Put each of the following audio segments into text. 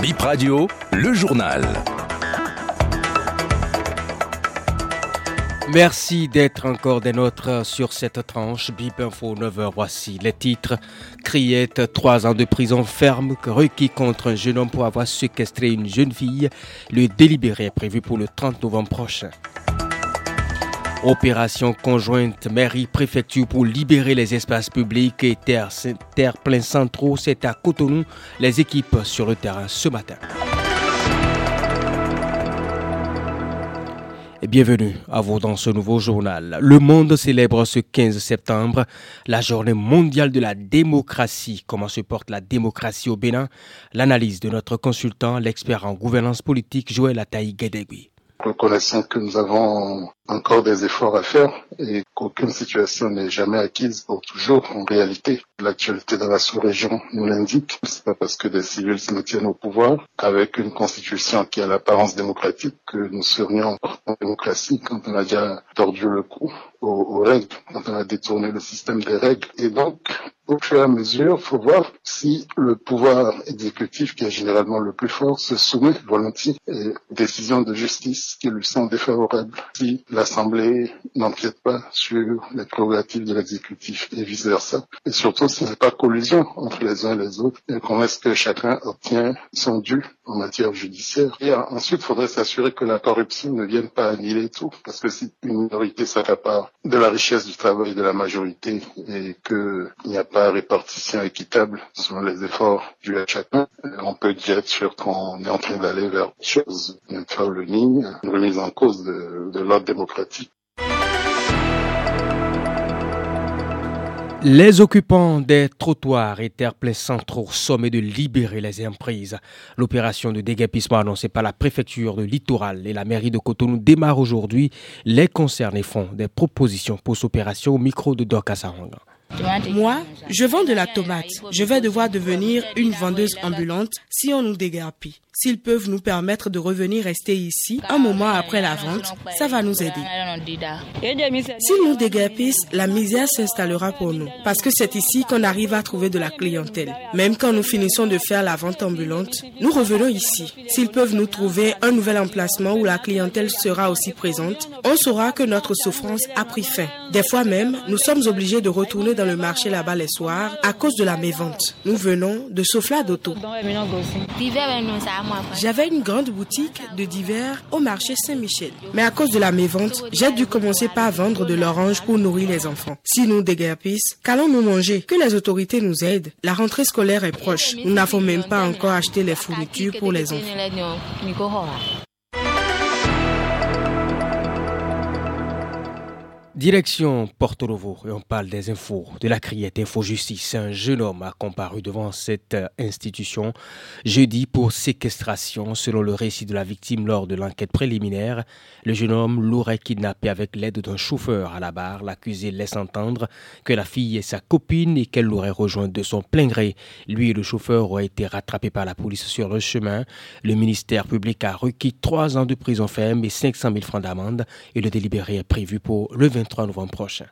Bip Radio, le journal. Merci d'être encore des nôtres sur cette tranche. Bip Info 9h, voici les titres. Criette, trois ans de prison ferme, requis contre un jeune homme pour avoir séquestré une jeune fille. Le délibéré est prévu pour le 30 novembre prochain. Opération conjointe mairie-préfecture pour libérer les espaces publics et terre pleins centraux, c'est à Cotonou, les équipes sur le terrain ce matin. Bienvenue à vous dans ce nouveau journal. Le monde célèbre ce 15 septembre la journée mondiale de la démocratie. Comment se porte la démocratie au Bénin? L'analyse de notre consultant, l'expert en gouvernance politique Joël Ataï Guédégui. Reconnaissant que nous avons encore des efforts à faire et qu'aucune situation n'est jamais acquise pour toujours. En réalité, l'actualité de la sous-région nous l'indique. C'est pas parce que des civils se tiennent au pouvoir avec une constitution qui a l'apparence démocratique que nous serions en démocratie quand on a déjà tordu le cou aux, règles, quand on a détourné le système des règles. Et donc, au fur et à mesure, faut voir si le pouvoir exécutif, qui est généralement le plus fort, se soumet volontiers aux décisions de justice qui lui sont défavorables. l'Assemblée n'empiète pas sur les prérogatives de l'exécutif et vice-versa. Et surtout, s'il n'y a pas collusion entre les uns et les autres, et comment est-ce que chacun obtient son dû en matière judiciaire? Et ensuite, il faudrait s'assurer que la corruption ne vienne pas annihiler tout, parce que si une minorité s'accapare de la richesse du travail de la majorité et qu'il n'y a pas répartition équitable selon les efforts du à chacun, on peut dire être sûr qu'on est en train d'aller vers autre chose, une ligne, une remise en cause de l'ordre démocratique. Les occupants des trottoirs et terres pleins centraux sommet de libérer les emprises. L'opération de déguépissement annoncée par la préfecture de littoral et la mairie de Cotonou démarre aujourd'hui. Les concernés font des propositions pour cette opération au micro de Doka Saranga. Moi, je vends de la tomate. Je vais devoir devenir une vendeuse ambulante si on nous dégarpit. S'ils peuvent nous permettre de revenir rester ici un moment après la vente, ça va nous aider. S'ils nous déguerpissent, la misère s'installera pour nous. Parce que c'est ici qu'on arrive à trouver de la clientèle. Même quand nous finissons de faire la vente ambulante, nous revenons ici. S'ils peuvent nous trouver un nouvel emplacement où la clientèle sera aussi présente, on saura que notre souffrance a pris fin. Des fois même, nous sommes obligés de retourner dans le marché là-bas les soirs à cause de la mévente. Nous venons de Sofla d'Auto. J'avais une grande boutique de divers au marché Saint-Michel. Mais à cause de la mévente, j'ai dû commencer par vendre de l'orange pour nourrir les enfants. Si nous déguerpissent, qu'allons-nous manger Que les autorités nous aident. La rentrée scolaire est proche. Nous n'avons même pas encore acheté les fournitures pour les enfants. Direction Porto Novo et on parle des infos de la criette Info Justice. Un jeune homme a comparu devant cette institution jeudi pour séquestration. Selon le récit de la victime lors de l'enquête préliminaire, le jeune homme l'aurait kidnappé avec l'aide d'un chauffeur à la barre. L'accusé laisse entendre que la fille est sa copine et qu'elle l'aurait rejoint de son plein gré. Lui et le chauffeur auraient été rattrapés par la police sur le chemin. Le ministère public a requis trois ans de prison ferme et 500 000 francs d'amende et le délibéré est prévu pour le 20 23 novembre prochain.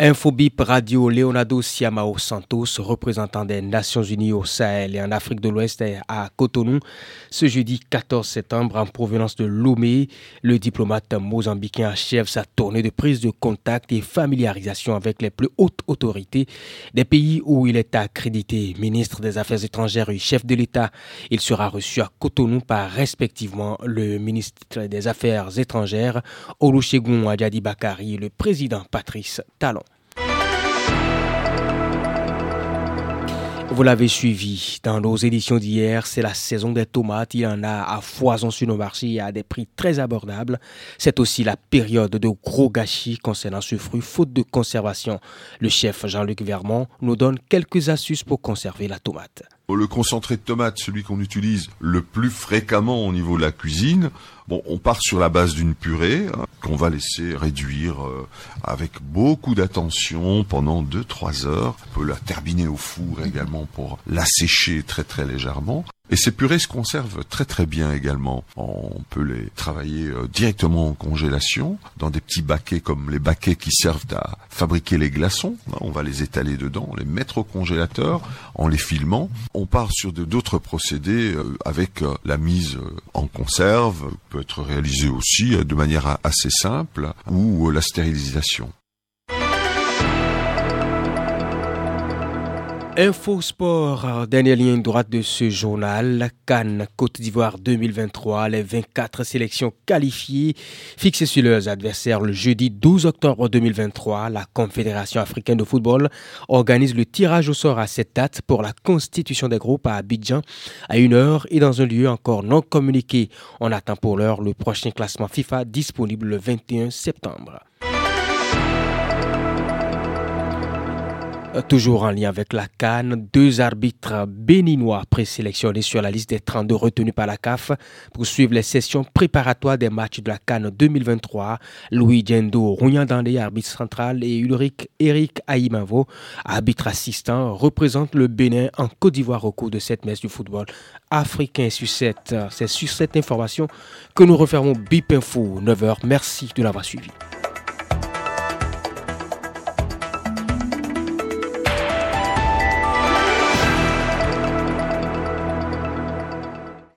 Infobip Radio Leonardo Siamao Santos, représentant des Nations Unies au Sahel et en Afrique de l'Ouest à Cotonou, ce jeudi 14 septembre en provenance de Lomé, le diplomate mozambicain achève sa tournée de prise de contact et familiarisation avec les plus hautes autorités des pays où il est accrédité ministre des Affaires étrangères et chef de l'État. Il sera reçu à Cotonou par respectivement le ministre des Affaires étrangères Olusegun Adjadi Bakari et le président Patrice Talon. Vous l'avez suivi dans nos éditions d'hier, c'est la saison des tomates. Il y en a à foison sur nos marchés à des prix très abordables. C'est aussi la période de gros gâchis concernant ce fruit, faute de conservation. Le chef Jean-Luc Vermont nous donne quelques astuces pour conserver la tomate. Le concentré de tomate, celui qu'on utilise le plus fréquemment au niveau de la cuisine, bon, on part sur la base d'une purée hein, qu'on va laisser réduire euh, avec beaucoup d'attention pendant 2-3 heures. On peut la terminer au four également pour la sécher très très légèrement. Et ces purées se conservent très très bien également. On peut les travailler euh, directement en congélation dans des petits baquets comme les baquets qui servent à fabriquer les glaçons. On va les étaler dedans, les mettre au congélateur en les filmant. On part sur d'autres procédés euh, avec euh, la mise en conserve, peut être réalisée aussi de manière assez simple, ou la stérilisation. Info Sport, dernière ligne droite de ce journal, Cannes, Côte d'Ivoire 2023, les 24 sélections qualifiées fixées sur leurs adversaires le jeudi 12 octobre 2023. La Confédération africaine de football organise le tirage au sort à cette date pour la constitution des groupes à Abidjan à une heure et dans un lieu encore non communiqué. On attend pour l'heure le prochain classement FIFA disponible le 21 septembre. Toujours en lien avec la Cannes, deux arbitres béninois présélectionnés sur la liste des 32 retenus par la CAF pour suivre les sessions préparatoires des matchs de la Cannes 2023. Louis Djendo Rouyandandé, arbitre central, et Ulrich Eric Aïmavo, arbitre assistant, représentent le Bénin en Côte d'Ivoire au cours de cette messe du football africain. C'est sur cette information que nous refermons BIP Info 9h. Merci de l'avoir suivi.